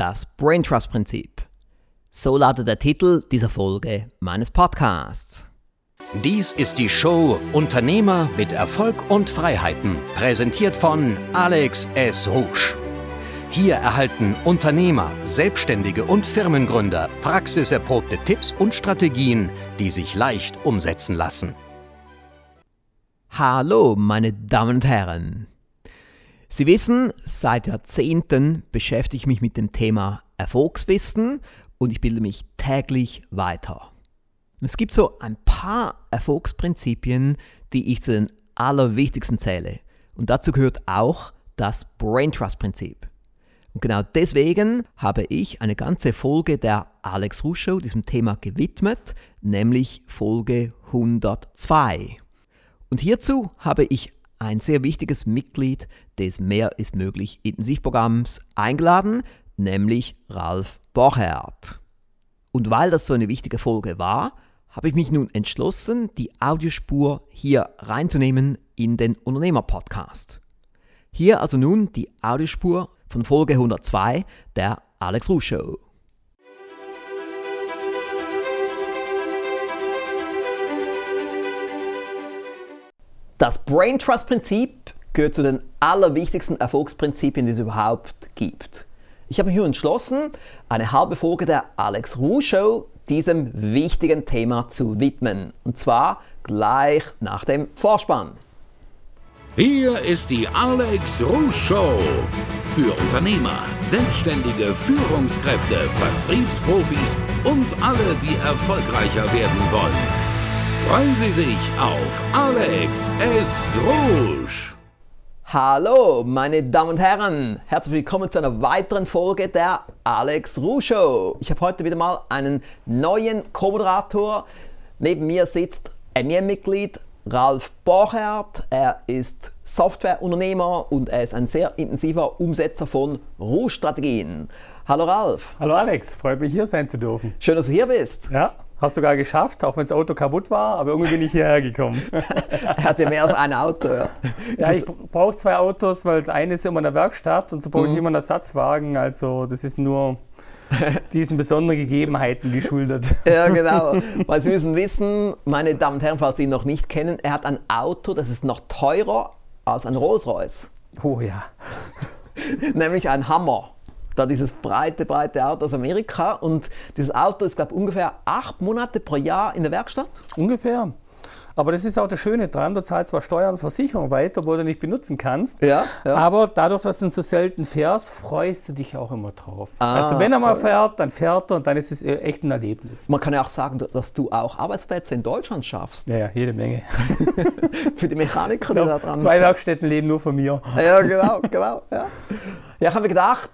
Das Brain Trust Prinzip. So lautet der Titel dieser Folge meines Podcasts. Dies ist die Show Unternehmer mit Erfolg und Freiheiten, präsentiert von Alex S. Rouge. Hier erhalten Unternehmer, Selbstständige und Firmengründer praxiserprobte Tipps und Strategien, die sich leicht umsetzen lassen. Hallo, meine Damen und Herren. Sie wissen, seit Jahrzehnten beschäftige ich mich mit dem Thema Erfolgswissen und ich bilde mich täglich weiter. Es gibt so ein paar Erfolgsprinzipien, die ich zu den allerwichtigsten zähle. Und dazu gehört auch das Brain Trust Prinzip. Und genau deswegen habe ich eine ganze Folge der Alex Rusch diesem Thema gewidmet, nämlich Folge 102. Und hierzu habe ich ein sehr wichtiges Mitglied des Mehr ist möglich Intensivprogramms eingeladen, nämlich Ralf Borchert. Und weil das so eine wichtige Folge war, habe ich mich nun entschlossen, die Audiospur hier reinzunehmen in den Unternehmer-Podcast. Hier also nun die Audiospur von Folge 102 der Alex Ruh Show. Das Brain Trust Prinzip gehört zu den allerwichtigsten Erfolgsprinzipien, die es überhaupt gibt. Ich habe mich hier entschlossen, eine halbe Folge der Alex Ruh Show diesem wichtigen Thema zu widmen. Und zwar gleich nach dem Vorspann. Hier ist die Alex Ruh Show. Für Unternehmer, Selbstständige, Führungskräfte, Vertriebsprofis und alle, die erfolgreicher werden wollen. Freuen Sie sich auf Alex S. Rouge. Hallo, meine Damen und Herren, herzlich willkommen zu einer weiteren Folge der Alex Rouge Show. Ich habe heute wieder mal einen neuen Co-Moderator. Neben mir sitzt MEM-Mitglied Ralf Borchert. Er ist Softwareunternehmer und er ist ein sehr intensiver Umsetzer von Rouge-Strategien. Hallo Ralf. Hallo Alex, freut mich hier sein zu dürfen. Schön, dass du hier bist. Ja, hat sogar geschafft, auch wenn das Auto kaputt war, aber irgendwie bin ich hierher gekommen. er hatte mehr als ein Auto. Ja, ja ich brauche zwei Autos, weil das eine ist immer in der Werkstatt und so brauche ich mhm. immer einen Ersatzwagen. Also das ist nur diesen besonderen Gegebenheiten geschuldet. ja, genau. Weil Sie müssen wissen, meine Damen und Herren, falls Sie ihn noch nicht kennen, er hat ein Auto, das ist noch teurer als ein Rolls-Royce. Oh ja. Nämlich ein Hammer da dieses breite, breite Auto aus Amerika. Und dieses Auto ist, glaube ich, ungefähr acht Monate pro Jahr in der Werkstatt. Ungefähr. Aber das ist auch das Schöne dran, du zahlst zwar Steuern und Versicherung weiter, obwohl du nicht benutzen kannst. Ja, ja. Aber dadurch, dass du so selten fährst, freust du dich auch immer drauf. Ah, also wenn er mal fährt, dann fährt er und dann ist es echt ein Erlebnis. Man kann ja auch sagen, dass du auch Arbeitsplätze in Deutschland schaffst. Ja, ja jede Menge. Für die Mechaniker, die da dran Zwei Werkstätten leben nur von mir. Ja, genau, genau. Ja, ja ich habe mir gedacht,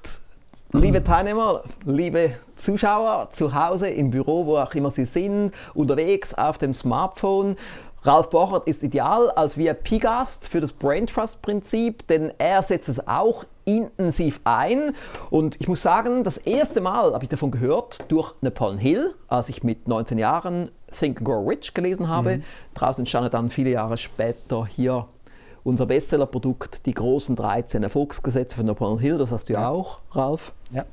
Liebe Teilnehmer, liebe Zuschauer zu Hause, im Büro, wo auch immer Sie sind, unterwegs auf dem Smartphone. Ralf Bochert ist ideal als VIP-Gast für das Brain Trust Prinzip, denn er setzt es auch intensiv ein. Und ich muss sagen, das erste Mal habe ich davon gehört durch Napoleon Hill, als ich mit 19 Jahren Think and Grow Rich gelesen habe. Mhm. Draußen entstand dann viele Jahre später hier unser Bestsellerprodukt, die großen 13 Erfolgsgesetze von Napoleon Hill, das hast du ja auch, Ralf. Ja.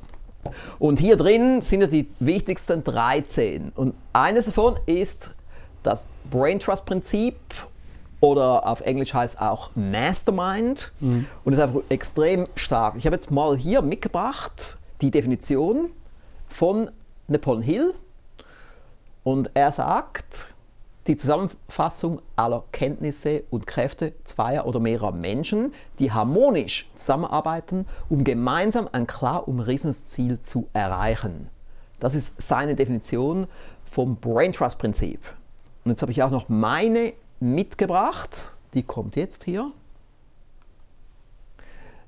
Und hier drin sind ja die wichtigsten 13. Und eines davon ist das Brain Trust Prinzip oder auf Englisch heißt auch Mastermind mhm. und ist einfach extrem stark. Ich habe jetzt mal hier mitgebracht die Definition von Napoleon Hill und er sagt, die Zusammenfassung aller Kenntnisse und Kräfte zweier oder mehrerer Menschen, die harmonisch zusammenarbeiten, um gemeinsam ein klar umrissenes Ziel zu erreichen. Das ist seine Definition vom Brain Trust Prinzip. Und jetzt habe ich auch noch meine mitgebracht. Die kommt jetzt hier.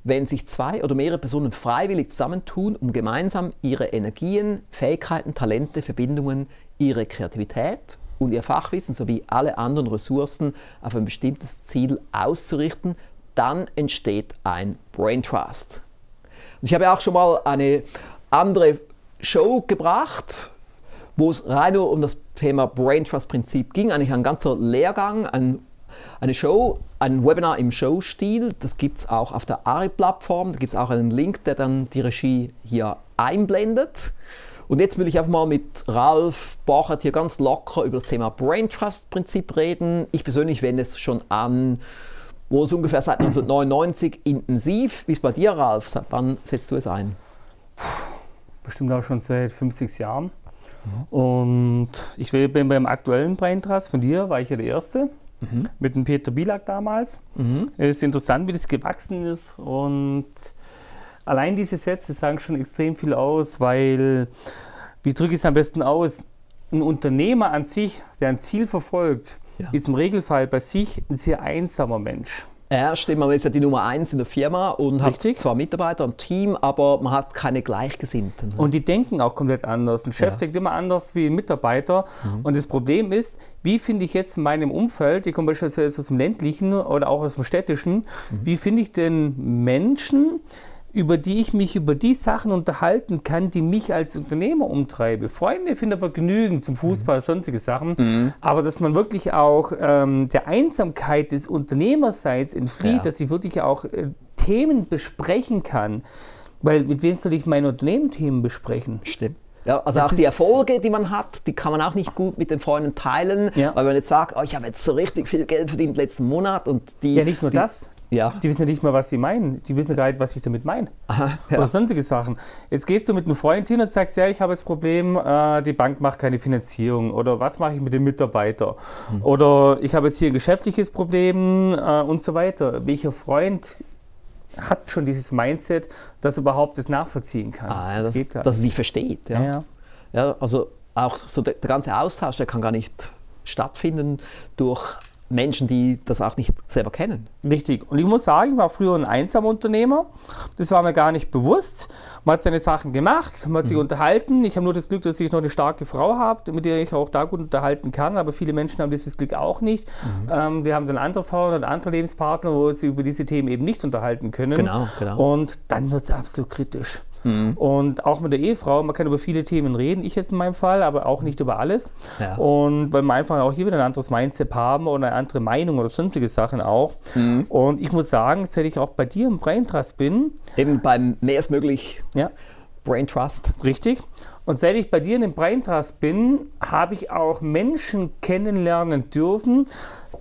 Wenn sich zwei oder mehrere Personen freiwillig zusammentun, um gemeinsam ihre Energien, Fähigkeiten, Talente, Verbindungen, ihre Kreativität und ihr Fachwissen sowie alle anderen Ressourcen auf ein bestimmtes Ziel auszurichten, dann entsteht ein Brain Trust. Und ich habe auch schon mal eine andere Show gebracht, wo es rein nur um das Thema Brain Trust Prinzip ging, eigentlich ein ganzer Lehrgang, ein, eine Show, ein Webinar im Show-Stil. Das gibt es auch auf der ARI-Plattform. Da gibt es auch einen Link, der dann die Regie hier einblendet. Und jetzt will ich einfach mal mit Ralf Bachert hier ganz locker über das Thema Brain Trust Prinzip reden. Ich persönlich wende es schon an, wo es ungefähr seit 1999 intensiv. Wie ist bei dir, Ralf? Seit wann setzt du es ein? Bestimmt auch schon seit 50 Jahren. Mhm. Und ich bin beim aktuellen Brain Trust von dir, war ich ja der Erste. Mhm. Mit dem Peter Bielak damals. Mhm. Es ist interessant, wie das gewachsen ist. Und allein diese Sätze sagen schon extrem viel aus, weil, wie drücke ich es am besten aus? Ein Unternehmer an sich, der ein Ziel verfolgt, ja. ist im Regelfall bei sich ein sehr einsamer Mensch. Ja, stimmt. Man ist ja die Nummer eins in der Firma und Richtig. hat zwar Mitarbeiter und Team, aber man hat keine Gleichgesinnten. Und die denken auch komplett anders. Ein Chef ja. denkt immer anders wie ein Mitarbeiter. Mhm. Und das Problem ist, wie finde ich jetzt in meinem Umfeld, ich komme beispielsweise aus dem ländlichen oder auch aus dem städtischen, mhm. wie finde ich denn Menschen, über die ich mich über die Sachen unterhalten kann, die mich als Unternehmer umtreibe. Freunde finden aber genügend zum Fußball, mhm. sonstige Sachen, mhm. aber dass man wirklich auch ähm, der Einsamkeit des Unternehmerseins entflieht, ja. dass ich wirklich auch äh, Themen besprechen kann. Weil mit wem soll ich meine Unternehmenthemen besprechen? Stimmt. Ja, also das auch die Erfolge, die man hat, die kann man auch nicht gut mit den Freunden teilen, ja. weil man jetzt sagt, oh, ich habe jetzt so richtig viel Geld verdient letzten Monat und die. Ja, nicht nur die, das. Ja. Die wissen ja nicht mal, was sie meinen. Die wissen gar nicht, was ich damit meine. Aha, ja. Oder sonstige Sachen. Jetzt gehst du mit einem Freund hin und sagst, ja, ich habe das Problem, äh, die Bank macht keine Finanzierung. Oder was mache ich mit dem Mitarbeiter? Hm. Oder ich habe jetzt hier ein geschäftliches Problem äh, und so weiter. Welcher Freund hat schon dieses Mindset, dass er überhaupt das nachvollziehen kann? Ah, ja, das, das geht dass er dich versteht. Ja. ja. Ja. also auch so der, der ganze Austausch, der kann gar nicht stattfinden durch Menschen, die das auch nicht selber kennen. Richtig. Und ich muss sagen, ich war früher ein Einsamunternehmer. Das war mir gar nicht bewusst. Man hat seine Sachen gemacht, man hat sich mhm. unterhalten. Ich habe nur das Glück, dass ich noch eine starke Frau habe, mit der ich auch da gut unterhalten kann. Aber viele Menschen haben dieses Glück auch nicht. Mhm. Ähm, wir haben dann andere Frauen oder andere Lebenspartner, wo sie über diese Themen eben nicht unterhalten können. Genau, genau. Und dann wird es absolut kritisch. Mhm. Und auch mit der Ehefrau, man kann über viele Themen reden, ich jetzt in meinem Fall, aber auch nicht über alles. Ja. Und weil wir einfach auch hier wieder ein anderes Mindset haben oder eine andere Meinung oder sonstige Sachen auch. Mhm. Und ich muss sagen, seit ich auch bei dir im Brain Trust bin. Eben beim mehr ist möglich ja. Brain Trust. Richtig. Und seit ich bei dir in dem Brain Trust bin, habe ich auch Menschen kennenlernen dürfen,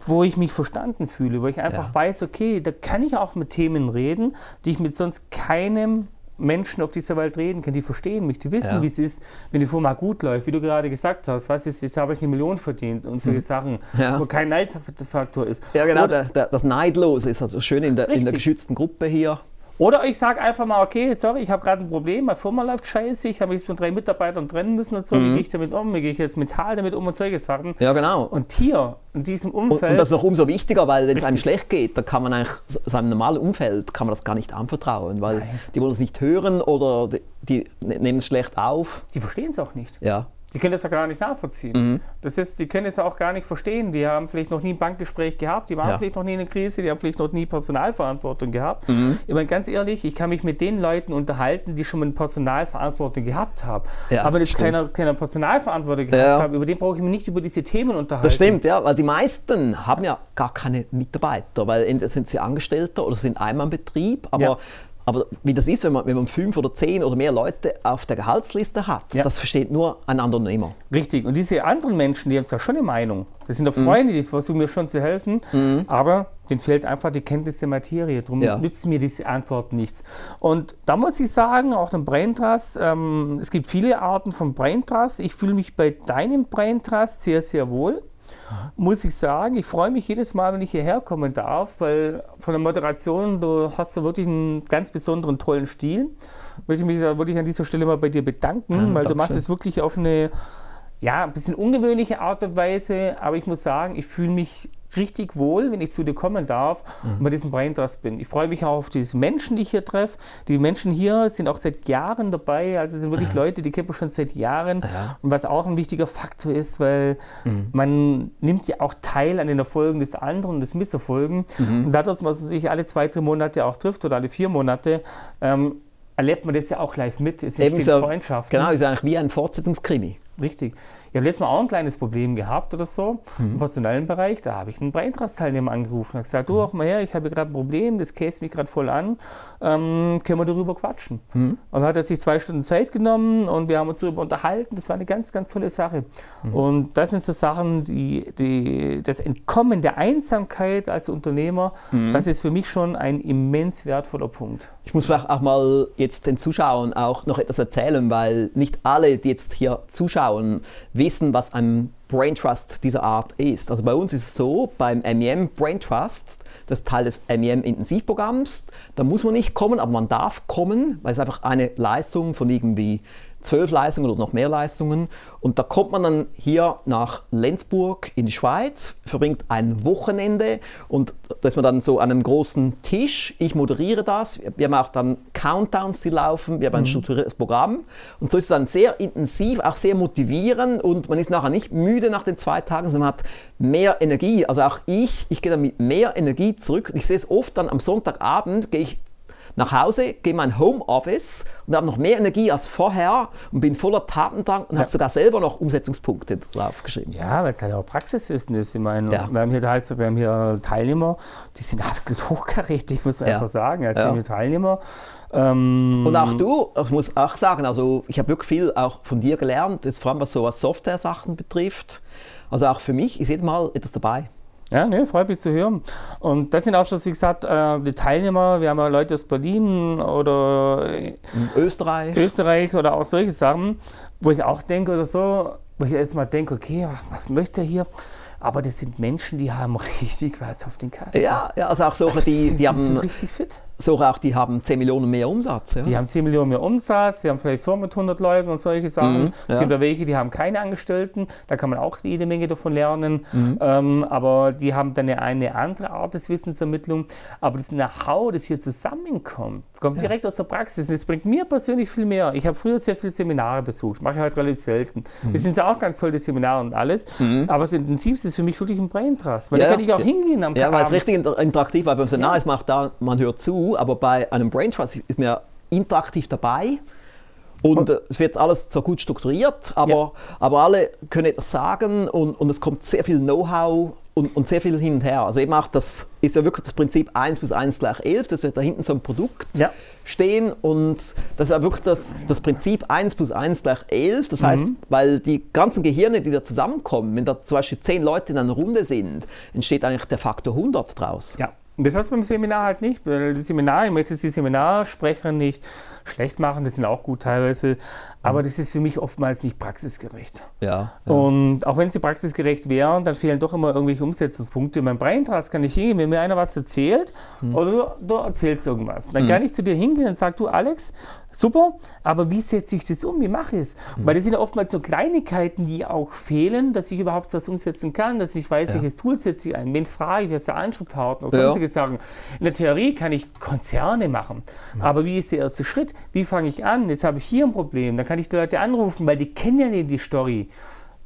wo ich mich verstanden fühle, wo ich einfach ja. weiß, okay, da kann ich auch mit Themen reden, die ich mit sonst keinem Menschen auf dieser Welt reden kann, die verstehen mich, die wissen, ja. wie es ist, wenn die Firma gut läuft, wie du gerade gesagt hast, was ist, jetzt habe ich eine Million verdient und solche mhm. Sachen, ja. wo kein Neidfaktor ist. Ja, genau, der, der, das Neidlose ist also schön in der, in der geschützten Gruppe hier. Oder ich sage einfach mal, okay, sorry, ich habe gerade ein Problem, meine Firma läuft scheiße, ich habe mich von drei Mitarbeitern trennen müssen und so, mhm. wie gehe ich damit um, wie gehe ich jetzt mental damit um und solche Sachen. Ja, genau. Und hier, in diesem Umfeld... Und, und das ist noch umso wichtiger, weil wenn es einem schlecht geht, dann kann man eigentlich, seinem normalen Umfeld, kann man das gar nicht anvertrauen, weil Nein. die wollen es nicht hören oder die, die ne-, nehmen es schlecht auf. Die verstehen es auch nicht. Ja. Die können das ja gar nicht nachvollziehen. Mhm. Das ist, die können es auch gar nicht verstehen. Die haben vielleicht noch nie ein Bankgespräch gehabt, die waren ja. vielleicht noch nie in einer Krise, die haben vielleicht noch nie Personalverantwortung gehabt. Mhm. Ich meine, ganz ehrlich, ich kann mich mit den Leuten unterhalten, die schon mal eine Personalverantwortung gehabt haben. Ja, Aber wenn ich keine, keine Personalverantwortung gehabt ja. habe, über den brauche ich mich nicht über diese Themen unterhalten. Das stimmt, ja, weil die meisten haben ja gar keine Mitarbeiter, weil entweder sind sie Angestellter oder sind einmal im Betrieb, aber aber wie das ist, wenn man, wenn man fünf oder zehn oder mehr Leute auf der Gehaltsliste hat, ja. das versteht nur ein Unternehmer. Richtig. Und diese anderen Menschen, die haben zwar schon eine Meinung. Das sind doch mhm. Freunde, die versuchen mir schon zu helfen, mhm. aber denen fehlt einfach die Kenntnis der Materie. Darum ja. nützt mir diese Antwort nichts. Und da muss ich sagen, auch den Brain Trust, ähm, es gibt viele Arten von Brain Trust. Ich fühle mich bei deinem Brain Trust sehr, sehr wohl muss ich sagen. Ich freue mich jedes Mal, wenn ich hierher kommen darf, weil von der Moderation, du hast da wirklich einen ganz besonderen, tollen Stil. Möchte ich mich wirklich an dieser Stelle mal bei dir bedanken, ja, weil du machst es wirklich auf eine ja, ein bisschen ungewöhnliche Art und Weise, aber ich muss sagen, ich fühle mich richtig wohl, wenn ich zu dir kommen darf mhm. und bei diesem Braintrust bin. Ich freue mich auch auf die Menschen, die ich hier treffe. Die Menschen hier sind auch seit Jahren dabei, also sind wirklich ja. Leute, die kennen wir schon seit Jahren. Ja. Und was auch ein wichtiger Faktor ist, weil mhm. man nimmt ja auch teil an den Erfolgen des anderen und des Misserfolgen. Mhm. Und dadurch, dass man sich alle zwei, drei Monate auch trifft oder alle vier Monate, ähm, erlebt man das ja auch live mit. Es entsteht so, Freundschaft. Genau, ist eigentlich wie ein Fortsetzungskrimi. Richtig. Ich habe letztes Mal auch ein kleines Problem gehabt oder so mhm. im personellen Bereich. Da habe ich einen Braintrust-Teilnehmer angerufen und gesagt, du, auch mal her, ich habe gerade ein Problem, das käst mich gerade voll an, ähm, können wir darüber quatschen. Mhm. Und dann hat er sich zwei Stunden Zeit genommen und wir haben uns darüber unterhalten. Das war eine ganz, ganz tolle Sache. Mhm. Und das sind so Sachen, die, die, das Entkommen der Einsamkeit als Unternehmer, mhm. das ist für mich schon ein immens wertvoller Punkt. Ich muss vielleicht auch mal jetzt den Zuschauern auch noch etwas erzählen, weil nicht alle, die jetzt hier zuschauen, wissen, was ein Brain Trust dieser Art ist. Also bei uns ist es so, beim MEM Brain Trust, das ist Teil des MEM Intensivprogramms, da muss man nicht kommen, aber man darf kommen, weil es einfach eine Leistung von irgendwie zwölf Leistungen oder noch mehr Leistungen. Und da kommt man dann hier nach Lenzburg in die Schweiz, verbringt ein Wochenende und da ist man dann so an einem großen Tisch. Ich moderiere das. Wir haben auch dann Countdowns, die laufen. Wir haben ein mhm. strukturiertes Programm. Und so ist es dann sehr intensiv, auch sehr motivierend und man ist nachher nicht müde nach den zwei Tagen, sondern man hat mehr Energie. Also auch ich, ich gehe dann mit mehr Energie zurück. Ich sehe es oft dann am Sonntagabend, gehe ich nach Hause, gehe in mein Homeoffice und habe noch mehr Energie als vorher und bin voller Tatendrang und ja. habe sogar selber noch Umsetzungspunkte drauf geschrieben. Ja, weil es halt auch Praxiswissen ist. Ich meine, ja. wir, haben hier, heißt, wir haben hier Teilnehmer, die sind absolut hochkarätig, muss man ja. einfach sagen. Also ja. Teilnehmer. Ähm, und auch du, ich muss auch sagen, also ich habe wirklich viel auch von dir gelernt, jetzt vor allem was so was Software-Sachen betrifft. Also auch für mich ist jedes Mal etwas dabei. Ja, ne, freut mich zu hören. Und das sind auch schon, wie gesagt, äh, die Teilnehmer. Wir haben ja Leute aus Berlin oder Österreich. Österreich oder auch solche Sachen, wo ich auch denke oder so, wo ich erstmal denke, okay, was möchte er hier? Aber das sind Menschen, die haben richtig was auf den Kasten. Ja, ja also auch solche, die, die, die haben. Sind richtig fit. So auch, die haben 10 Millionen mehr Umsatz. Ja. Die haben 10 Millionen mehr Umsatz, die haben vielleicht Firmen mit 100 Leuten und solche Sachen. Mhm, ja. Es gibt ja welche, die haben keine Angestellten, da kann man auch jede Menge davon lernen. Mhm. Ähm, aber die haben dann eine, eine andere Art des Wissensermittlung. Aber das Know-how, das hier zusammenkommt, kommt ja. direkt aus der Praxis. Das bringt mir persönlich viel mehr. Ich habe früher sehr viele Seminare besucht, mache ich halt relativ selten. Mhm. Das sind ja auch ganz tolle Seminare und alles. Mhm. Aber das Intensivste ist für mich wirklich ein Brain Trust. Weil da kann ich auch hingehen am Ja, weil es richtig interaktiv war. Beim Seminar ist man auch da, man hört zu aber bei einem Brain Trust ist man interaktiv dabei. Und äh, es wird alles so gut strukturiert, aber, ja. aber alle können etwas sagen und, und es kommt sehr viel Know-how und, und, sehr viel hin und her. Also eben auch das ist ja wirklich das Prinzip 1 plus 1 gleich 11, dass da hinten so ein Produkt ja. stehen und das ist ja wirklich das, das Prinzip 1 plus 1 gleich 11. Das heißt, mhm. weil die ganzen Gehirne, die da zusammenkommen, wenn da zum Beispiel 10 Leute in einer Runde sind, entsteht eigentlich der Faktor 100 draus. Ja. Und das hast du beim Seminar halt nicht, weil das Seminar, ich möchte die Seminarsprecher nicht schlecht machen, das sind auch gut teilweise, aber das ist für mich oftmals nicht praxisgerecht. Ja, ja. Und auch wenn sie praxisgerecht wären, dann fehlen doch immer irgendwelche Umsetzungspunkte. In meinem Braintrust kann ich hingehen, wenn mir einer was erzählt hm. oder du, du, erzählst irgendwas. Dann hm. kann ich zu dir hingehen und sage, du Alex, super, aber wie setze ich das um? Wie mache ich es? Hm. Weil das sind ja oftmals so Kleinigkeiten, die auch fehlen, dass ich überhaupt was umsetzen kann, dass ich weiß, ja. welches Tool setze ich ein. Wen frage ich, wer ist der Ansprechpartner? Ja. Sonstige Sachen. In der Theorie kann ich Konzerne machen, hm. aber wie ist der erste Schritt? Wie fange ich an? Jetzt habe ich hier ein Problem, dann kann ich die Leute anrufen, weil die kennen ja nicht die Story.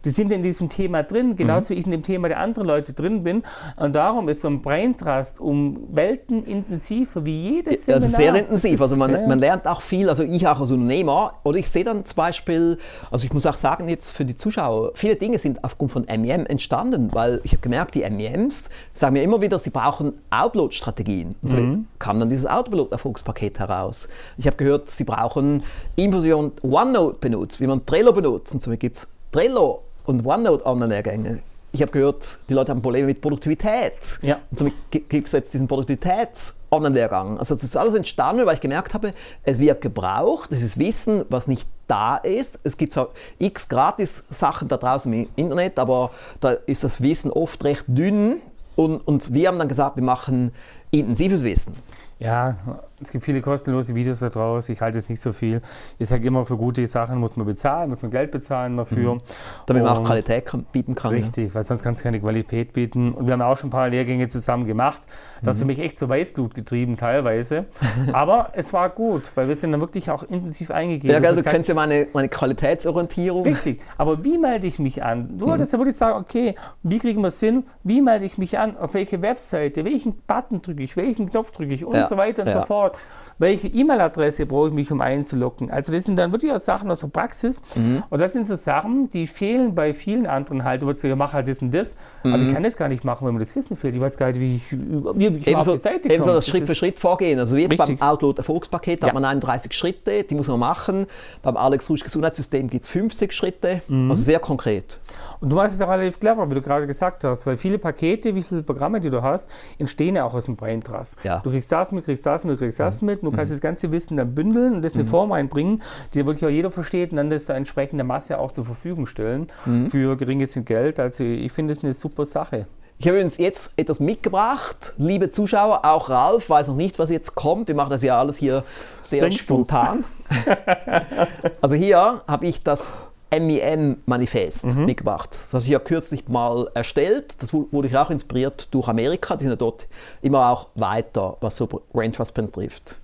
Die sind in diesem Thema drin, genauso mhm. wie ich in dem Thema der anderen Leute drin bin. Und darum ist so ein Brain Trust um Welten intensiver wie jedes Seminar. Also sehr intensiv. Also man, man, lernt auch viel, also ich auch als Unternehmer. Oder ich sehe dann zum Beispiel, also ich muss auch sagen jetzt für die Zuschauer, viele Dinge sind aufgrund von MEM entstanden, weil ich habe gemerkt, die MEMs sagen mir immer wieder, sie brauchen Outload-Strategien. Und so mhm. kam dann dieses Outload-Erfolgspaket heraus. Ich habe gehört, sie brauchen Infusion OneNote benutzt, wie man Trello benutzt. Und so gibt es Trello und OneNote Lehrgänge. Ich habe gehört, die Leute haben Probleme mit Produktivität. Ja. Und somit gibt es jetzt diesen Produktivitäts-Online-Lehrgang. Also das ist alles entstanden, weil ich gemerkt habe, es wird gebraucht, es ist Wissen, was nicht da ist. Es gibt zwar x Gratis-Sachen da draußen im Internet, aber da ist das Wissen oft recht dünn. Und, und wir haben dann gesagt, wir machen intensives Wissen. Ja, es gibt viele kostenlose Videos da draußen. Ich halte es nicht so viel. Ich sage immer, für gute Sachen muss man bezahlen, muss man Geld bezahlen dafür. Mhm. Damit man auch Qualität kann, bieten kann. Richtig, weil sonst kannst du keine Qualität bieten. Und wir haben auch schon ein paar Lehrgänge zusammen gemacht. Da hast du mhm. mich echt zur Weißglut getrieben teilweise. Aber es war gut, weil wir sind dann wirklich auch intensiv eingegeben. Ja, gell, du gesagt, kennst ja meine, meine Qualitätsorientierung. Richtig, aber wie melde ich mich an? Du mhm. hattest ja wirklich sagen, okay, wie kriegen wir es hin? Wie melde ich mich an? Auf welche Webseite? Welchen Button drücke ich? Welchen Knopf drücke ich? Und ja. so weiter und ja. so fort. fuck. Welche E-Mail-Adresse brauche ich mich, um einzuloggen. Also das sind dann wirklich auch Sachen aus der Praxis. Mhm. Und das sind so Sachen, die fehlen bei vielen anderen halt. Du würdest sagen, mach halt das und das. Mhm. Aber ich kann das gar nicht machen, wenn mir das Wissen fehlt. Ich weiß gar nicht, wie ich, wie ich ebenso, auf die Seite komme. Ebenso das, Schritt für Schritt vorgehen. Also jetzt richtig. beim Outload Erfolgspaket ja. hat man 31 Schritte, die muss man machen. Beim Alex Rusch Gesundheitssystem gibt es 50 Schritte. Mhm. Also sehr konkret. Und du machst es auch relativ clever, wie du gerade gesagt hast, weil viele Pakete, wie viele Programme, die du hast, entstehen ja auch aus dem Brain Trust. Ja. Du kriegst das mit, kriegst das mit, kriegst das mit, und du kannst mhm. das ganze Wissen dann bündeln und das in eine mhm. Form einbringen, die wirklich auch jeder versteht und dann das da entsprechende Masse auch zur Verfügung stellen mhm. für geringes Geld. Also ich finde es eine super Sache. Ich habe uns jetzt etwas mitgebracht, liebe Zuschauer, auch Ralf weiß noch nicht, was jetzt kommt. Wir machen das ja alles hier sehr Denkst spontan. also hier habe ich das MEM-Manifest mhm. mitgebracht. Das habe ich ja kürzlich mal erstellt. Das wurde ich auch inspiriert durch Amerika. Die sind ja dort immer auch weiter, was so Brain Trust betrifft.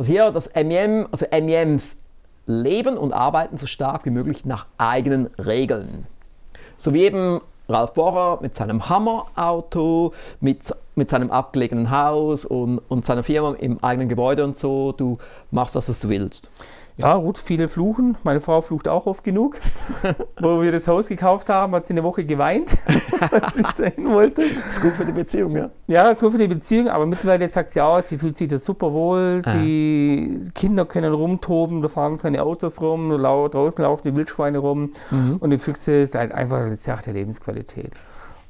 Also hier das MEM, also MEMs leben und arbeiten so stark wie möglich nach eigenen Regeln. So wie eben Ralf Bohrer mit seinem Hammerauto, mit, mit seinem abgelegenen Haus und, und seiner Firma im eigenen Gebäude und so. Du machst das, was du willst. Ja, gut, viele fluchen. Meine Frau flucht auch oft genug. Wo wir das Haus gekauft haben, hat sie eine Woche geweint, als ich dahin wollte. Das ist gut für die Beziehung, ja? Ja, das ist gut für die Beziehung, aber mittlerweile sagt sie auch, sie fühlt sich da super wohl. Ah. Sie, ah. Kinder können rumtoben, da fahren keine Autos rum, draußen laufen die Wildschweine rum. Mhm. Und die Füchse ist halt einfach eine Sache der Lebensqualität.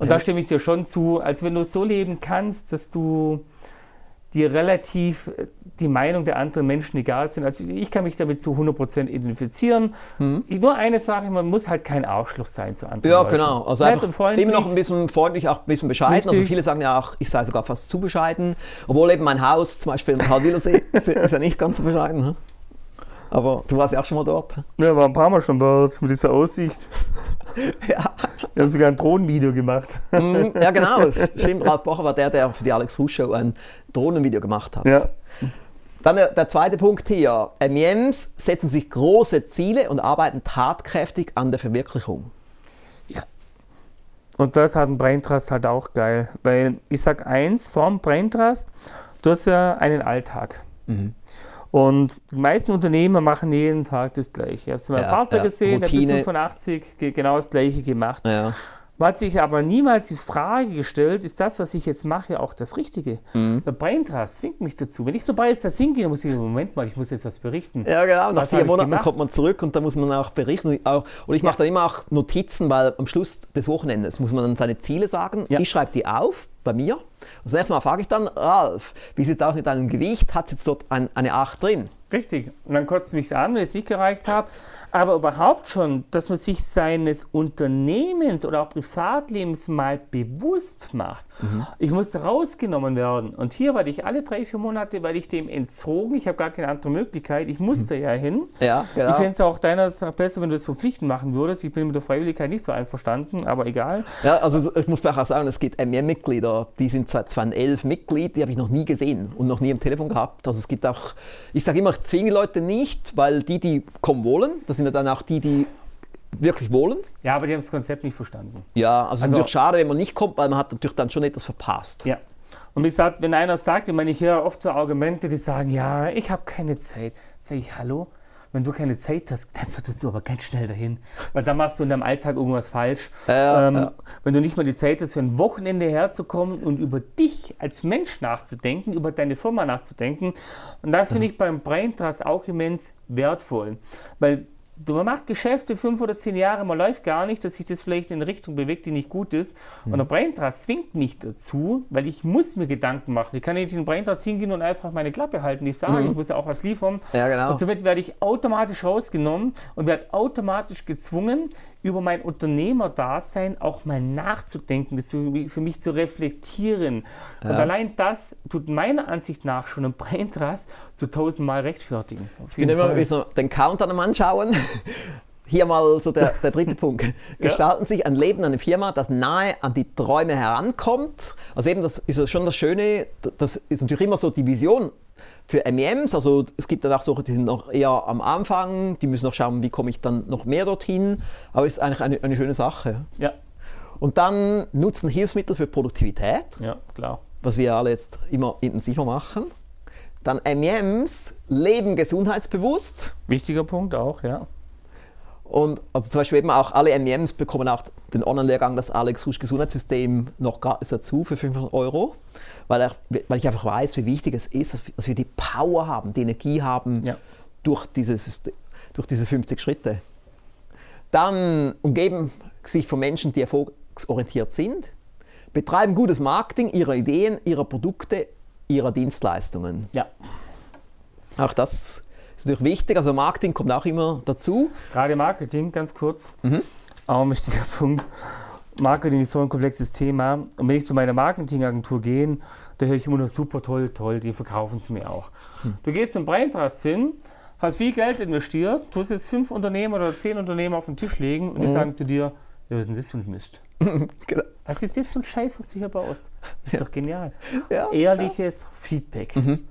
Und ja. da stimme ich dir schon zu, als wenn du so leben kannst, dass du dir relativ äh, die Meinung der anderen Menschen egal sind. Also ich kann mich damit zu 100% identifizieren. Mhm. Nur eine Sache, man muss halt kein Arschloch sein zu anderen Ja, Leuten. genau. Also Nett einfach immer noch ein bisschen freundlich, auch ein bisschen bescheiden. Also Richtig. Also viele sagen ja auch, ich sei sogar fast zu bescheiden. Obwohl eben mein Haus, zum Beispiel in Halwilersee, ist ja nicht ganz so bescheiden. Hm? Aber du warst ja auch schon mal dort. Ja, war ein paar Mal schon dort mit dieser Aussicht. ja. Wir haben sogar ein Drohnenvideo gemacht. Mm, ja, genau. Stimmt, Ralf Bocher war der, der für die Alex Rusch Show ein Drohnenvideo gemacht hat. Ja. Dann der, der, zweite Punkt hier. MEMs setzen sich große Ziele und arbeiten tatkräftig an der Verwirklichung. Ja. Und das hat ein Braintrust halt auch geil. Weil ich sag eins, vorm Braintrust, du hast ja einen Alltag. Mhm. Und die meisten Unternehmer machen jeden Tag das Gleiche. Ich habe es meinem ja, Vater ja. gesehen, Routine. der bis 85 genau das Gleiche gemacht. Ja. Man hat sich aber niemals die Frage gestellt, ist das, was ich jetzt mache, auch das Richtige? Mhm. Der Braintrust zwingt mich dazu. Wenn ich so bei das hingehe, muss ich, Moment mal, ich muss jetzt was berichten. Ja, genau. Nach vier Monaten kommt man zurück und da muss man auch berichten. Und ich mache ja. dann immer auch Notizen, weil am Schluss des Wochenendes muss man dann seine Ziele sagen. Ja. Ich schreibe die auf bei mir. Und das nächste Mal frage ich dann, Ralf, wie sieht es aus mit deinem Gewicht? Hat es jetzt dort ein, eine 8 drin? Richtig. Und dann kotzt mich an, wenn ich es nicht gereicht habe aber überhaupt schon, dass man sich seines Unternehmens oder auch Privatlebens mal bewusst macht. Mhm. Ich musste rausgenommen werden. Und hier war ich alle drei, vier Monate, weil ich dem entzogen. Ich habe gar keine andere Möglichkeit. Ich musste mhm. ja hin. Ja, genau. Ich fände es auch deiner besser, wenn du das verpflichtend machen würdest. Ich bin mit der Freiwilligkeit nicht so einverstanden, aber egal. Ja, also ich muss auch sagen, es gibt MEM-Mitglieder, die sind seit 2011 Mitglied, die habe ich noch nie gesehen und noch nie am Telefon gehabt. Also es gibt auch, ich sage immer, ich zwinge Leute nicht, weil die, die kommen wollen, das sind ja dann auch die, die wirklich wollen. Ja, aber die haben das Konzept nicht verstanden. Ja, also, also es ist also natürlich schade, wenn man nicht kommt, weil man hat natürlich dann schon etwas verpasst. Ja. Und wie gesagt, wenn einer sagt, ich meine, ich höre oft so Argumente, die sagen, ja, ich habe keine Zeit, sage ich, hallo? Wenn du keine Zeit hast, dann solltest du aber ganz schnell dahin. Weil dann machst du in deinem Alltag irgendwas falsch. Ja, ähm, ja. Wenn du nicht mal die Zeit hast, für ein Wochenende herzukommen und über dich als Mensch nachzudenken, über deine Firma nachzudenken. Und das finde ich beim Brain Trust auch immens wertvoll. Weil man macht Geschäfte fünf oder zehn Jahre, man läuft gar nicht, dass sich das vielleicht in eine Richtung bewegt, die nicht gut ist. Mhm. Und der Braintrust zwingt mich dazu, weil ich muss mir Gedanken machen. Ich kann nicht in den Braintrust hingehen und einfach meine Klappe halten. Ich sage, mhm. ich muss ja auch was liefern. Ja, genau. Und somit werde ich automatisch rausgenommen und werde automatisch gezwungen, über mein Unternehmerdasein auch mal nachzudenken, das für mich zu reflektieren. Ja. Und allein das tut meiner Ansicht nach schon ein Braintrust zu tausendmal rechtfertigen. Ich will immer so den Countdown anschauen. Hier mal so der, der dritte Punkt. Gestalten ja. sich ein Leben, eine Firma, das nahe an die Träume herankommt. Also eben, das ist schon das Schöne, das ist natürlich immer so die Vision für MEMs, also es gibt dann auch solche, die sind noch eher am Anfang, die müssen noch schauen, wie komme ich dann noch mehr dorthin, aber es ist eigentlich eine, eine schöne Sache. Ja. Und dann nutzen Hilfsmittel für Produktivität. Ja, klar. Was wir alle jetzt immer intensiver machen. Dann MEMs leben gesundheitsbewusst. Wichtiger Punkt auch, ja. Und also zum Beispiel eben auch alle MEMs bekommen auch den Online-Lehrgang das Alex Rusch Gesundheitssystem noch gratis dazu für 500 Euro, weil, er, weil ich einfach weiß, wie wichtig es ist, dass wir die Power haben, die Energie haben ja. durch, dieses, durch diese 50 Schritte. Dann umgeben sich von Menschen, die erfolgsorientiert sind, betreiben gutes Marketing ihrer Ideen, ihrer Produkte, ihrer Dienstleistungen. Ja. Auch das ist natürlich wichtig. Also Marketing kommt auch immer dazu. Gerade Marketing, ganz kurz, mhm. auch ein wichtiger Punkt. Marketing ist so ein komplexes Thema. Und wenn ich zu meiner Marketingagentur gehe, da höre ich immer nur super toll, toll, die verkaufen es mir auch. Hm. Du gehst zum Braintrust hin, hast viel Geld investiert, tust jetzt fünf Unternehmen oder zehn Unternehmen auf den Tisch legen und mhm. die sagen zu dir, ja, was ist denn das für ein Mist? genau. Was ist das für ein Scheiß, was du hier baust? Ist ja. doch genial. Ja, Ehrliches. Feedback. Mhm.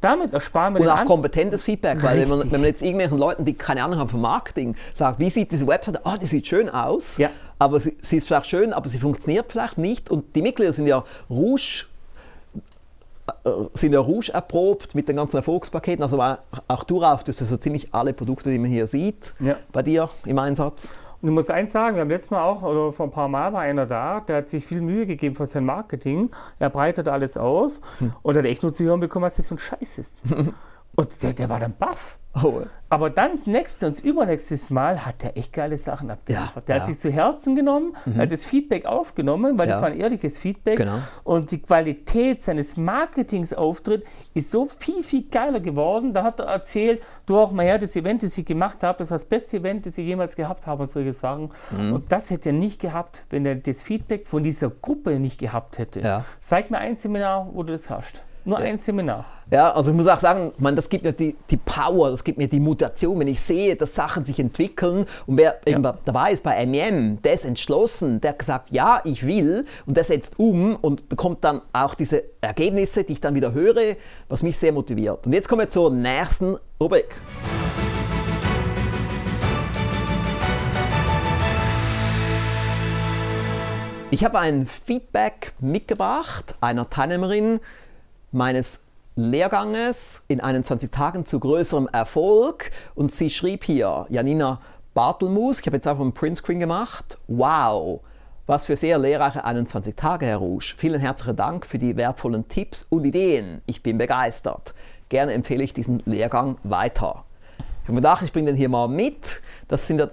Damit ersparen wir Und auch kompetentes Feedback, weil wenn man, wenn man, jetzt irgendwelchen Leuten, die keine Ahnung haben von Marketing, sagt, wie sieht diese Website aus? Oh, die sieht schön aus, ja. aber sie, sie, ist vielleicht schön, aber sie funktioniert vielleicht nicht. Und die Mitglieder sind ja Rouge äh, sind ja Rouge erprobt mit den ganzen Erfolgspaketen. Also auch du rauf, das sind so ziemlich alle Produkte, die man hier sieht, ja. bei dir im Einsatz. Und ich muss eins sagen, wir haben letztes Mal auch, oder vor ein paar Mal war einer da, der hat sich viel Mühe gegeben für sein Marketing. Er breitet alles aus hm. und hat echt nur zu hören bekommen, was das für ein Scheiß ist. und der, der war dann baff. Oh. Aber dann das nächste und das übernächstes Mal hat er echt geile Sachen abgeliefert. Ja, der ja. hat sich zu Herzen genommen, mhm. hat das Feedback aufgenommen, weil ja. das war ein ehrliches Feedback. Genau. Und die Qualität seines Marketingsauftritt ist so viel, viel geiler geworden. Da hat er erzählt, du auch mal her, das Event, das ich gemacht habe, das ist das beste Event, das ich jemals gehabt habe und solche Sachen. Mhm. Und das hätte er nicht gehabt, wenn er das Feedback von dieser Gruppe nicht gehabt hätte. Zeig mir ein Seminar, wo du das hast. Nur ja. ein Seminar. Ja, also ich muss auch sagen, man, das gibt mir die, die Power, das gibt mir die Mutation, wenn ich sehe, dass Sachen sich entwickeln und wer ja. eben dabei ist bei MEM, der ist entschlossen, der hat gesagt, ja, ich will und der setzt um und bekommt dann auch diese Ergebnisse, die ich dann wieder höre, was mich sehr motiviert. Und jetzt kommen wir zur nächsten Rubrik. Ich habe ein Feedback mitgebracht einer Teilnehmerin, meines Lehrganges in 21 Tagen zu größerem Erfolg. Und sie schrieb hier, Janina Bartelmus, ich habe jetzt einfach einen Printscreen gemacht. Wow, was für sehr lehrreiche 21 Tage, Herr Rouge. Vielen herzlichen Dank für die wertvollen Tipps und Ideen. Ich bin begeistert. Gerne empfehle ich diesen Lehrgang weiter. Ich habe mir gedacht, ich bringe den hier mal mit. Das sind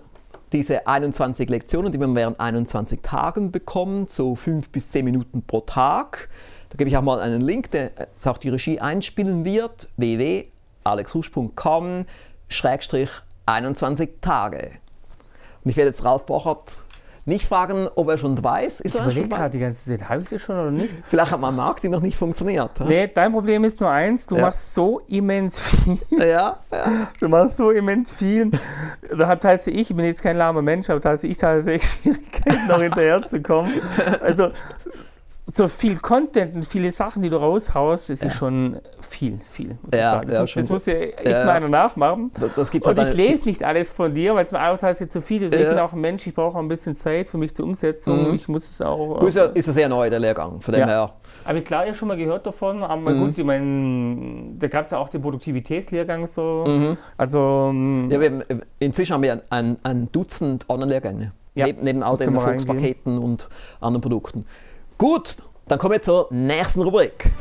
diese 21 Lektionen, die man während 21 Tagen bekommt, so 5 bis 10 Minuten pro Tag. Da gebe ich auch mal einen Link, der auch die Regie einspielen wird, www.alexhusch.com 21 Tage. Und ich werde jetzt Ralf Bochert nicht fragen, ob er schon weiß. Ist ich überlege gerade die ganze Zeit, habe ich das schon oder nicht? Vielleicht hat mein Marketing noch nicht funktioniert. Nee, dein Problem ist nur eins, du ja. machst so immens viel. Ja, ja. Du machst so immens viel. Da hat teilweise ich, ich bin jetzt kein lahmer Mensch, aber teilweise ich teilweise echt Schwierigkeiten, noch hinterher zu kommen. Also so viel Content und viele Sachen, die du raushaust, das ja. ist schon viel, viel. Muss ja, ich sagen. Das, ja, muss, das muss ja echt ja. mal einer nachmachen. Das, das und halt ich lese nicht alles von dir, weil es mir einfach teilweise zu viel ist. Ich bin auch ein Mensch, ich brauche ein bisschen Zeit für mich zur Umsetzung. Mhm. Ich muss es auch. Ist ja, ist ja sehr neu, der Lehrgang, von dem her. Aber klar, ja schon mal gehört davon. Aber mhm. gut, ich meine, da gab es ja auch den Produktivitätslehrgang so. Mhm. Also. Ähm, ja, wir, inzwischen haben wir ein, ein Dutzend Online-Lehrgänge. Neben, neben all den Erfolgspaketen und anderen Produkten. Gut, dann kommen wir zur nächsten Rubrik.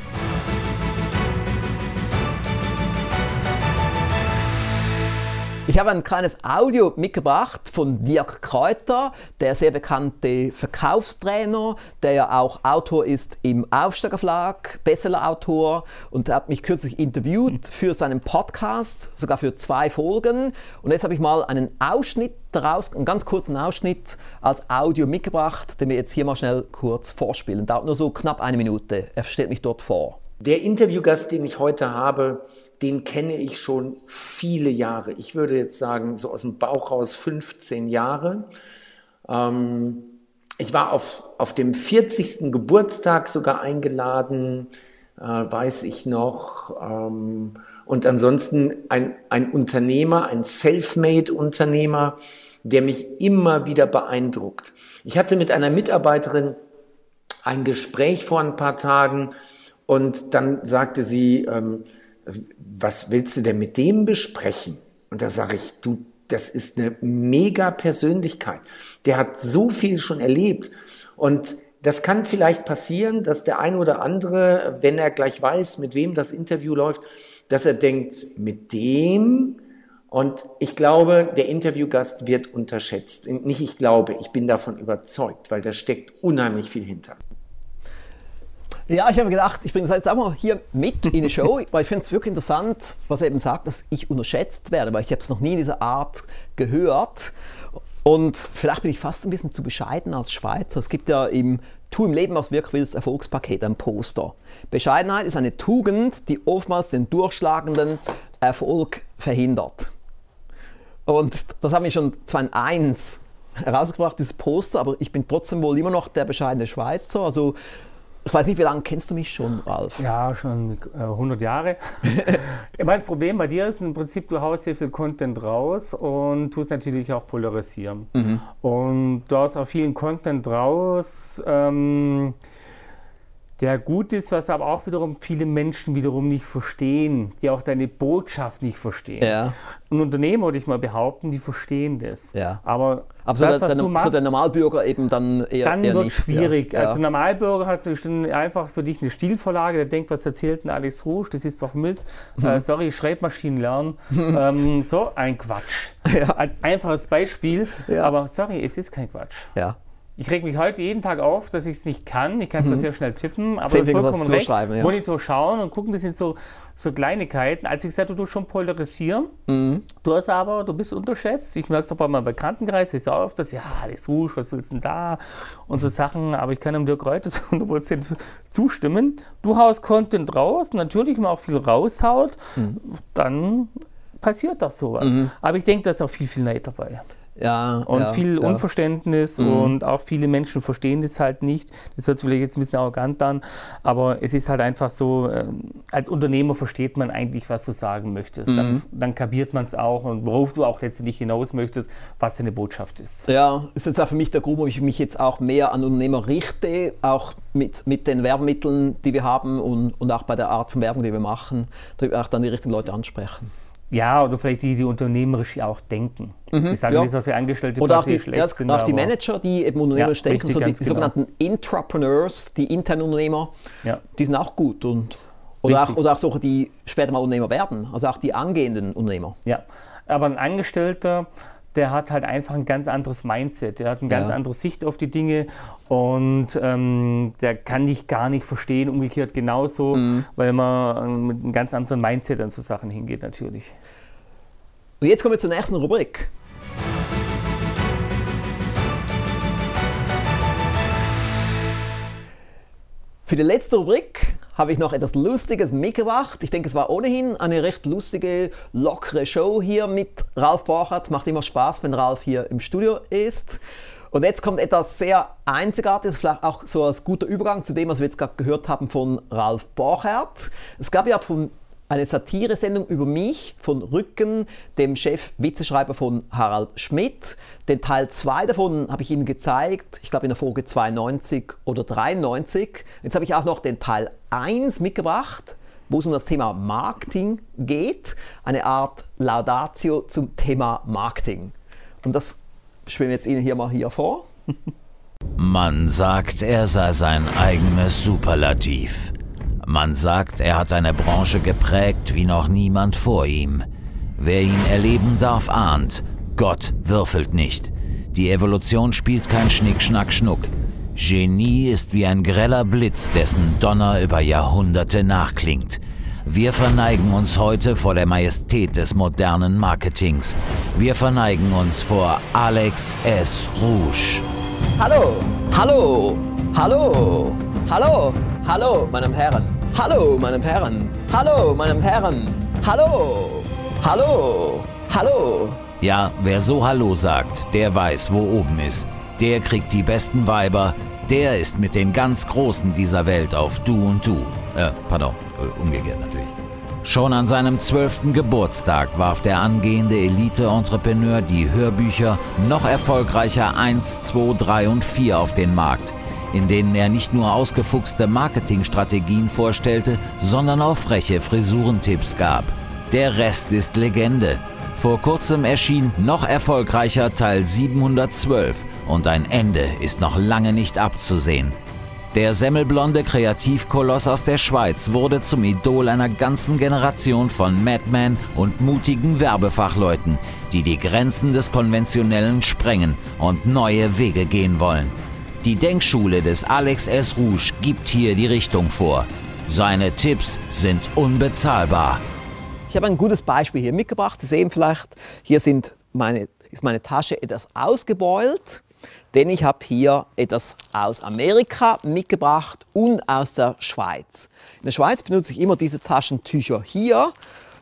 Ich habe ein kleines Audio mitgebracht von Dirk Kräuter, der sehr bekannte Verkaufstrainer, der ja auch Autor ist im Aufsteiger Verlag, Bestseller-Autor und hat mich kürzlich interviewt für seinen Podcast, sogar für zwei Folgen. Und jetzt habe ich mal einen Ausschnitt daraus, einen ganz kurzen Ausschnitt als Audio mitgebracht, den wir jetzt hier mal schnell kurz vorspielen. Dauert nur so knapp eine Minute. Er stellt mich dort vor. Der Interviewgast, den ich heute habe, den kenne ich schon viele Jahre. Ich würde jetzt sagen, so aus dem Bauch raus 15 Jahre. Ähm, ich war auf, auf dem 40. Geburtstag sogar eingeladen, äh, weiß ich noch. Ähm, und ansonsten ein, ein Unternehmer, ein Selfmade-Unternehmer, der mich immer wieder beeindruckt. Ich hatte mit einer Mitarbeiterin ein Gespräch vor ein paar Tagen und dann sagte sie, ähm, was willst du denn mit dem besprechen? Und da sage ich, du, das ist eine mega Persönlichkeit. Der hat so viel schon erlebt. Und das kann vielleicht passieren, dass der ein oder andere, wenn er gleich weiß, mit wem das Interview läuft, dass er denkt, mit dem. Und ich glaube, der Interviewgast wird unterschätzt. Nicht ich glaube, ich bin davon überzeugt, weil da steckt unheimlich viel hinter. Ja, ich habe gedacht, ich bringe es jetzt auch mal hier mit in die Show, weil ich finde es wirklich interessant, was er eben sagt, dass ich unterschätzt werde, weil ich habe es noch nie in dieser Art gehört. Und vielleicht bin ich fast ein bisschen zu bescheiden als Schweizer. Es gibt ja im Tu im Leben, was wirklich willst, Erfolgspaket, ein Poster. Bescheidenheit ist eine Tugend, die oftmals den durchschlagenden Erfolg verhindert. Und das haben wir schon 2001 herausgebracht, dieses Poster, aber ich bin trotzdem wohl immer noch der bescheidene Schweizer. Also ich weiß nicht, wie lange kennst du mich schon, Ralf? Ja, schon äh, 100 Jahre. ich meine, das Problem bei dir ist im Prinzip, du haust sehr viel Content raus und tust natürlich auch polarisieren. Mhm. Und du hast auch vielen Content raus. Ähm, der gut ist, was aber auch wiederum viele Menschen wiederum nicht verstehen, die auch deine Botschaft nicht verstehen. Ja. Und Unternehmen, würde ich mal behaupten, die verstehen das. Ja. Aber, aber so, das, der, der, machst, so der Normalbürger eben dann eher, dann eher wird nicht. schwierig. Ja. Also Normalbürger hast du einfach für dich eine Stilvorlage, der denkt, was erzählt denn Alex Rouge, das ist doch Mist. Mhm. Äh, sorry, Schreibmaschinen lernen. ähm, so ein Quatsch. Ja. Als einfaches Beispiel, aber sorry, es ist kein Quatsch. Ja. Ich reg mich heute jeden Tag auf, dass ich es nicht kann. Ich kann es mhm. sehr schnell tippen, aber das ist vollkommen recht. Ja. Monitor schauen und gucken, das sind so, so Kleinigkeiten. Als ich gesagt du schon polarisieren, mhm. du hast aber, du bist unterschätzt. Ich merke es auch bei meinem Bekanntenkreis, ich sage oft, dass ja, alles Rouge, was willst du denn da? Und so Sachen, aber ich kann dem Dirk Reuter zu 100% zustimmen. Du haust Content raus, natürlich, wenn man auch viel raushaut, mhm. dann passiert doch sowas. Mhm. Aber ich denke, da ist auch viel, viel Neid dabei. Ja, und ja, viel ja. Unverständnis mhm. und auch viele Menschen verstehen das halt nicht. Das hört sich vielleicht jetzt ein bisschen arrogant an, aber es ist halt einfach so, äh, als Unternehmer versteht man eigentlich, was du sagen möchtest. Mhm. Dann, dann kapiert man es auch und worauf du auch letztendlich hinaus möchtest, was deine Botschaft ist. Ja, ist jetzt auch für mich der Grund, warum ich mich jetzt auch mehr an Unternehmer richte, auch mit, mit den Werbemitteln, die wir haben und, und auch bei der Art von Werbung, die wir machen, auch dann die richtigen Leute ansprechen. Ja, oder vielleicht die, die unternehmerisch auch denken. Mhm, ich sage ja. nicht, dass die Angestellte oder auch die, schlecht ja, sind. Auch die Manager, die eben unternehmerisch ja, denken, richtig, so die, die genau. sogenannten Intrapreneurs, die internen Unternehmer, ja. die sind auch gut. Und, oder, auch, oder auch solche, die später mal Unternehmer werden, also auch die angehenden Unternehmer. Ja, aber ein Angestellter, der hat halt einfach ein ganz anderes Mindset, der hat eine ganz ja. andere Sicht auf die Dinge und ähm, der kann dich gar nicht verstehen, umgekehrt genauso, mhm. weil man ähm, mit einem ganz anderen Mindset an so Sachen hingeht natürlich. Und jetzt kommen wir zur nächsten Rubrik. Für die letzte Rubrik habe ich noch etwas Lustiges mitgebracht. Ich denke, es war ohnehin eine recht lustige, lockere Show hier mit Ralf Borchardt. Macht immer Spaß, wenn Ralf hier im Studio ist. Und jetzt kommt etwas sehr Einzigartiges, vielleicht auch so als guter Übergang zu dem, was wir jetzt gerade gehört haben von Ralf Borchardt. Es gab ja von eine Satiresendung über mich von Rücken, dem Chef-Witzeschreiber von Harald Schmidt. Den Teil 2 davon habe ich Ihnen gezeigt, ich glaube in der Folge 92 oder 93. Jetzt habe ich auch noch den Teil 1 mitgebracht, wo es um das Thema Marketing geht. Eine Art Laudatio zum Thema Marketing. Und das spielen wir jetzt Ihnen hier mal hier vor. Man sagt, er sei sein eigenes Superlativ. Man sagt, er hat eine Branche geprägt wie noch niemand vor ihm. Wer ihn erleben darf, ahnt, Gott würfelt nicht. Die Evolution spielt kein Schnick, Schnack, Schnuck. Genie ist wie ein greller Blitz, dessen Donner über Jahrhunderte nachklingt. Wir verneigen uns heute vor der Majestät des modernen Marketings. Wir verneigen uns vor Alex S. Rouge. Hallo, hallo, hallo, hallo, hallo, meine Herren. Hallo, meine Herren. Hallo, meine Herren. Hallo. Hallo. Hallo. Ja, wer so Hallo sagt, der weiß, wo oben ist. Der kriegt die besten Weiber. Der ist mit den ganz Großen dieser Welt auf Du und Du. Äh, pardon, äh, umgekehrt natürlich. Schon an seinem zwölften Geburtstag warf der angehende Elite-Entrepreneur die Hörbücher noch erfolgreicher 1, 2, 3 und 4 auf den Markt. In denen er nicht nur ausgefuchste Marketingstrategien vorstellte, sondern auch freche Frisurentipps gab. Der Rest ist Legende. Vor kurzem erschien noch erfolgreicher Teil 712 und ein Ende ist noch lange nicht abzusehen. Der semmelblonde Kreativkoloss aus der Schweiz wurde zum Idol einer ganzen Generation von Madmen und mutigen Werbefachleuten, die die Grenzen des Konventionellen sprengen und neue Wege gehen wollen. Die Denkschule des Alex S. Rouge gibt hier die Richtung vor. Seine Tipps sind unbezahlbar. Ich habe ein gutes Beispiel hier mitgebracht. Sie sehen vielleicht, hier meine, ist meine Tasche etwas ausgebeult denn ich habe hier etwas aus Amerika mitgebracht und aus der Schweiz. In der Schweiz benutze ich immer diese Taschentücher hier.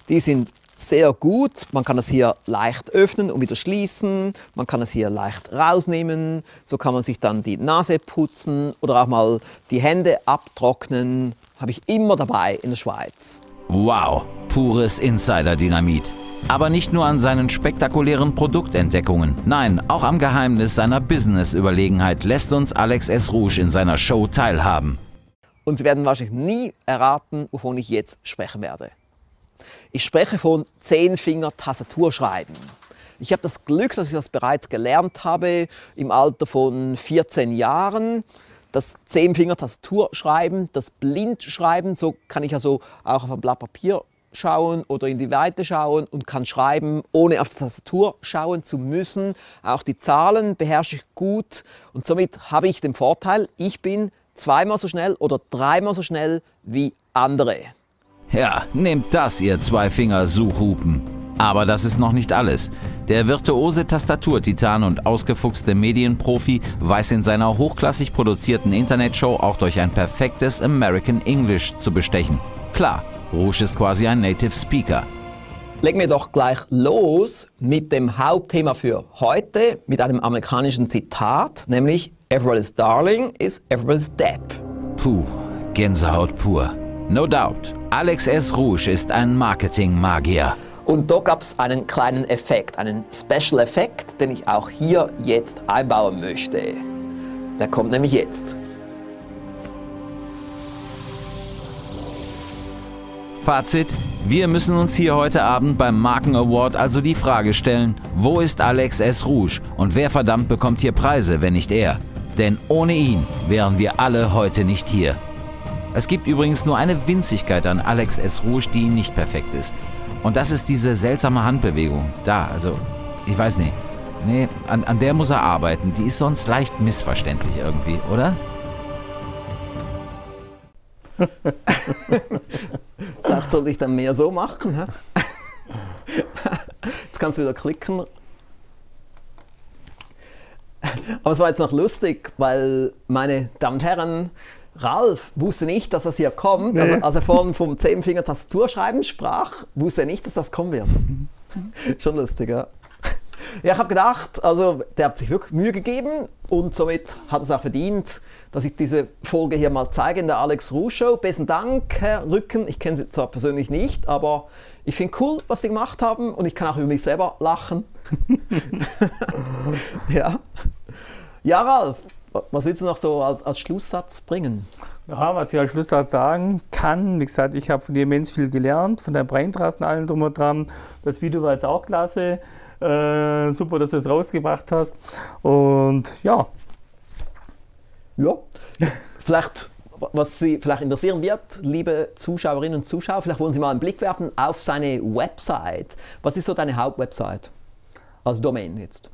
Die sind sehr gut. Man kann das hier leicht öffnen und wieder schließen. Man kann es hier leicht rausnehmen. So kann man sich dann die Nase putzen oder auch mal die Hände abtrocknen. Habe ich immer dabei in der Schweiz. Wow, pures Insider-Dynamit. Aber nicht nur an seinen spektakulären Produktentdeckungen, nein, auch am Geheimnis seiner Business-Überlegenheit lässt uns Alex S. Rouge in seiner Show teilhaben. Und Sie werden wahrscheinlich nie erraten, wovon ich jetzt sprechen werde. Ich spreche von Zehnfinger-Tastaturschreiben. Ich habe das Glück, dass ich das bereits gelernt habe im Alter von 14 Jahren. Das Zehnfinger-Tastaturschreiben, das Blindschreiben, so kann ich also auch auf ein Blatt Papier schauen oder in die Weite schauen und kann schreiben, ohne auf die Tastatur schauen zu müssen. Auch die Zahlen beherrsche ich gut und somit habe ich den Vorteil, ich bin zweimal so schnell oder dreimal so schnell wie andere. Ja, nehmt das, ihr Zwei-Finger-Suchhupen. Aber das ist noch nicht alles. Der virtuose Tastaturtitan und ausgefuchste Medienprofi weiß in seiner hochklassig produzierten Internetshow auch durch ein perfektes American English zu bestechen. Klar, Rouge ist quasi ein Native Speaker. Legen wir doch gleich los mit dem Hauptthema für heute, mit einem amerikanischen Zitat, nämlich Everybody's Darling is Everybody's Depp. Puh, Gänsehaut pur. No doubt, Alex S. Rouge ist ein Marketing-Magier. Und da gab es einen kleinen Effekt, einen Special Effekt, den ich auch hier jetzt einbauen möchte. Der kommt nämlich jetzt. Fazit, wir müssen uns hier heute Abend beim Marken Award also die Frage stellen, wo ist Alex S. Rouge und wer verdammt bekommt hier Preise, wenn nicht er? Denn ohne ihn wären wir alle heute nicht hier. Es gibt übrigens nur eine Winzigkeit an Alex S. Rouge, die nicht perfekt ist. Und das ist diese seltsame Handbewegung. Da, also, ich weiß nicht. Nee, an, an der muss er arbeiten. Die ist sonst leicht missverständlich irgendwie, oder? Vielleicht sollte ich dann mehr so machen. He? Jetzt kannst du wieder klicken. Aber es war jetzt noch lustig, weil meine Damen und Herren, Ralf wusste nicht, dass das hier kommt. Nee. Also, als er vorhin vom Zehnfinger Tastaturschreiben sprach, wusste er nicht, dass das kommen wird. Schon lustig, ja. Ja, ich habe gedacht, also der hat sich wirklich Mühe gegeben und somit hat es auch verdient, dass ich diese Folge hier mal zeige in der Alex Ruh Show. Besten Dank, Herr Rücken. Ich kenne Sie zwar persönlich nicht, aber ich finde cool, was Sie gemacht haben und ich kann auch über mich selber lachen. ja. ja, Ralf, was willst du noch so als, als Schlusssatz bringen? Ja, was ich als Schlusssatz sagen kann, wie gesagt, ich habe von dir immens viel gelernt, von deinem Braintrust und allem drum und dran. Das Video war jetzt auch klasse. Äh, super, dass du es rausgebracht hast. Und ja, ja, vielleicht, was Sie vielleicht interessieren wird, liebe Zuschauerinnen und Zuschauer, vielleicht wollen Sie mal einen Blick werfen auf seine Website. Was ist so deine Hauptwebsite als Domain jetzt?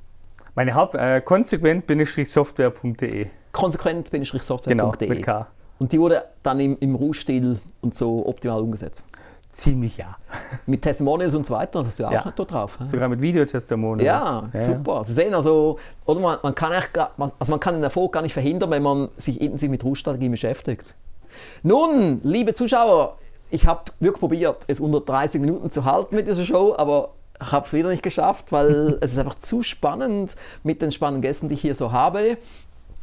Meine Haupt äh, konsequent-software.de. Konsequent-software.de. Genau, mit K. Und die wurde dann im, im Ruhestil und so optimal umgesetzt. Ziemlich ja. Mit Testimonials und so weiter, das hast du ja auch ja. dort drauf. Sogar mit Videotestimonials. Ja, ja, super. Sie sehen also, oder man, man, kann echt, also man kann den Erfolg gar nicht verhindern, wenn man sich intensiv mit Ruhestrategie beschäftigt. Nun, liebe Zuschauer, ich habe wirklich probiert, es unter 30 Minuten zu halten mit dieser Show, aber habe es wieder nicht geschafft, weil es ist einfach zu spannend mit den spannenden Gästen, die ich hier so habe.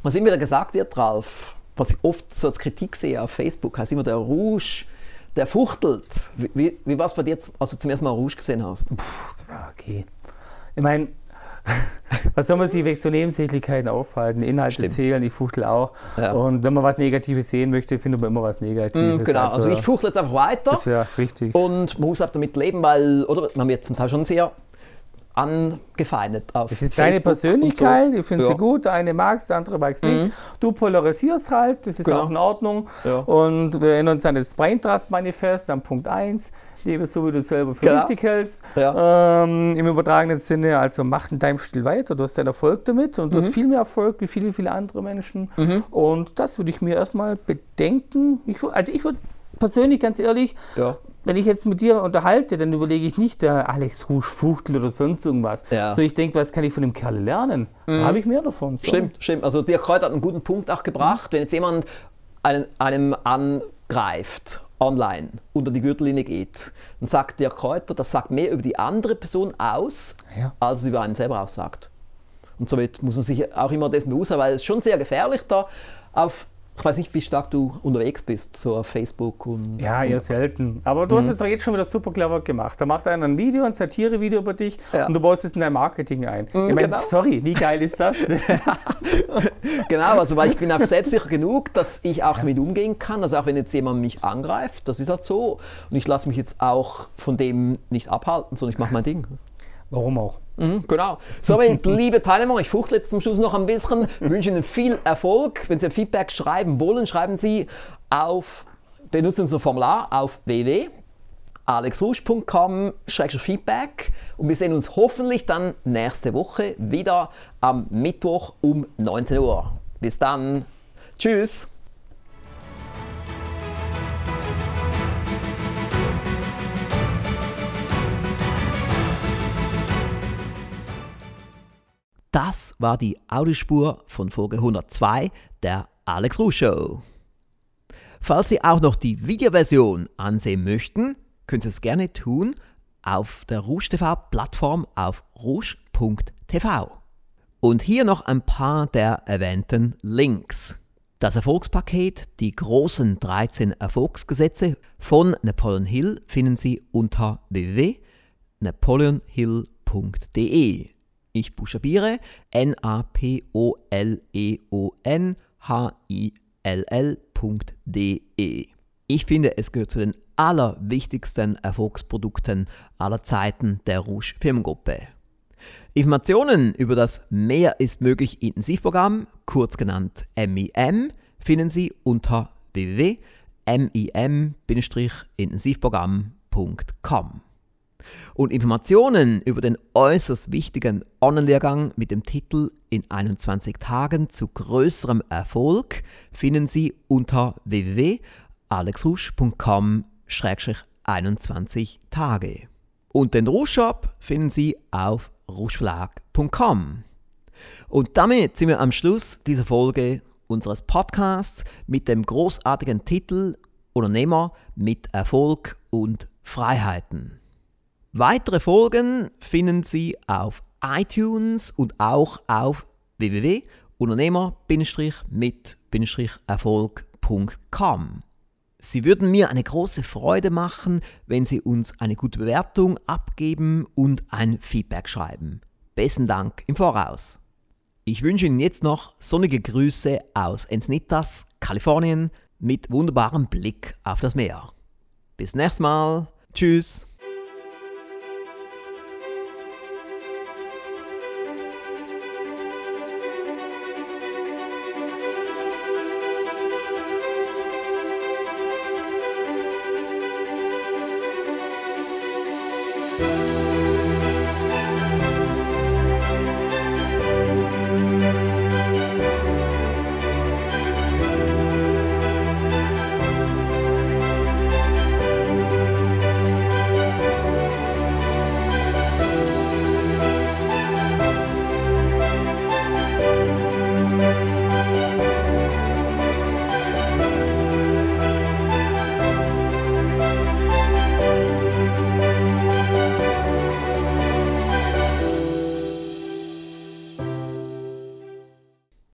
Was immer wieder gesagt wird, Ralf, was ich oft so als Kritik sehe auf Facebook, heißt immer der Rouge der fuchtelt. Wie, wie war es bei dir, als du zum ersten Mal Rouge gesehen hast? Puh, das war okay. Ich meine, was soll man sich wegen so Nebensächlichkeiten aufhalten? Inhalte Stimmt. zählen, ich fuchtel auch. Ja. Und wenn man was Negatives sehen möchte, findet man immer was Negatives. Mm, genau, also, also ich fuchtel jetzt einfach weiter. Das wäre richtig. Und man muss auch damit leben, weil, oder man wird zum Teil schon sehr angefeindet auf Es ist Facebook deine Persönlichkeit, so. ich finde ja. sie gut, eine mag es, der andere mag es nicht. Mhm. Du polarisierst halt, das ist genau. auch in Ordnung. Ja. Und wir erinnern uns an das Brain Trust Manifest, an Punkt 1, lebe so, wie du selber für genau. richtig hältst. Ja. Ähm, Im übertragenen Sinne, also mach in deinem Stil weiter, du hast deinen Erfolg damit und du hast mhm. viel mehr Erfolg wie viele, viele andere Menschen. Mhm. Und das würde ich mir erstmal bedenken. Ich, also ich würde persönlich, ganz ehrlich, ja wenn ich jetzt mit dir unterhalte, dann überlege ich nicht, der Alex Rouge Fuchtel oder sonst irgendwas. Ja. So, ich denke, was kann ich von dem Kerl lernen? Mhm. Da habe ich mehr davon. So. Stimmt, stimmt. Also Dirk Kräuter hat einen guten Punkt auch gebracht. Wenn jetzt jemand einen, einem angreift, online, unter die Gürtellinie geht, dann sagt Dirk Kräuter, das sagt mehr über die andere Person aus, ja. als es über einen selber aussagt. Und somit muss man sich auch immer dessen bewusst sein, weil es ist schon sehr gefährlich da auf ich weiß nicht, wie stark du unterwegs bist, so auf Facebook und. Ja, eher selten. Aber du mhm. hast es doch jetzt schon wieder super clever gemacht. Da macht einer ein Video, ein Satire-Video über dich ja. und du baust es in dein Marketing ein. Mhm, ich meine, genau. sorry, wie geil ist das? genau, also weil ich bin auch selbstsicher genug, dass ich auch damit umgehen kann. Also auch wenn jetzt jemand mich angreift, das ist halt so. Und ich lasse mich jetzt auch von dem nicht abhalten, sondern ich mache mein Ding. Warum auch? Mhm, genau. So, liebe Teilnehmer, ich fuchtle jetzt zum Schluss noch ein bisschen, wünsche Ihnen viel Erfolg. Wenn Sie Feedback schreiben wollen, schreiben Sie auf, benutzen unser Formular auf www.alexrusch.com-feedback und wir sehen uns hoffentlich dann nächste Woche wieder am Mittwoch um 19 Uhr. Bis dann. Tschüss. Das war die Audiospur von Folge 102 der Alex Ruh Show. Falls Sie auch noch die Videoversion ansehen möchten, können Sie es gerne tun auf der Rouge TV Plattform auf rouge.tv. Und hier noch ein paar der erwähnten Links. Das Erfolgspaket, die großen 13 Erfolgsgesetze von Napoleon Hill finden Sie unter www.napoleonhill.de. Ich buchstabiere N-A-P-O-L-E-O-N-H-I-L-L.de. Ich finde, es gehört zu den allerwichtigsten Erfolgsprodukten aller Zeiten der Rouge Firmengruppe. Informationen über das Mehr ist möglich Intensivprogramm, kurz genannt MIM, finden Sie unter www.mim-intensivprogramm.com. Und Informationen über den äußerst wichtigen Online-Lehrgang mit dem Titel In 21 Tagen zu größerem Erfolg finden Sie unter www.alexrusch.com-21 Tage. Und den Ruschshop finden Sie auf ruschverlag.com. Und damit sind wir am Schluss dieser Folge unseres Podcasts mit dem großartigen Titel Unternehmer mit Erfolg und Freiheiten. Weitere Folgen finden Sie auf iTunes und auch auf www.unternehmer-mit-erfolg.com. Sie würden mir eine große Freude machen, wenn Sie uns eine gute Bewertung abgeben und ein Feedback schreiben. Besten Dank im Voraus. Ich wünsche Ihnen jetzt noch sonnige Grüße aus Encinitas, Kalifornien, mit wunderbarem Blick auf das Meer. Bis nächstes Mal. Tschüss.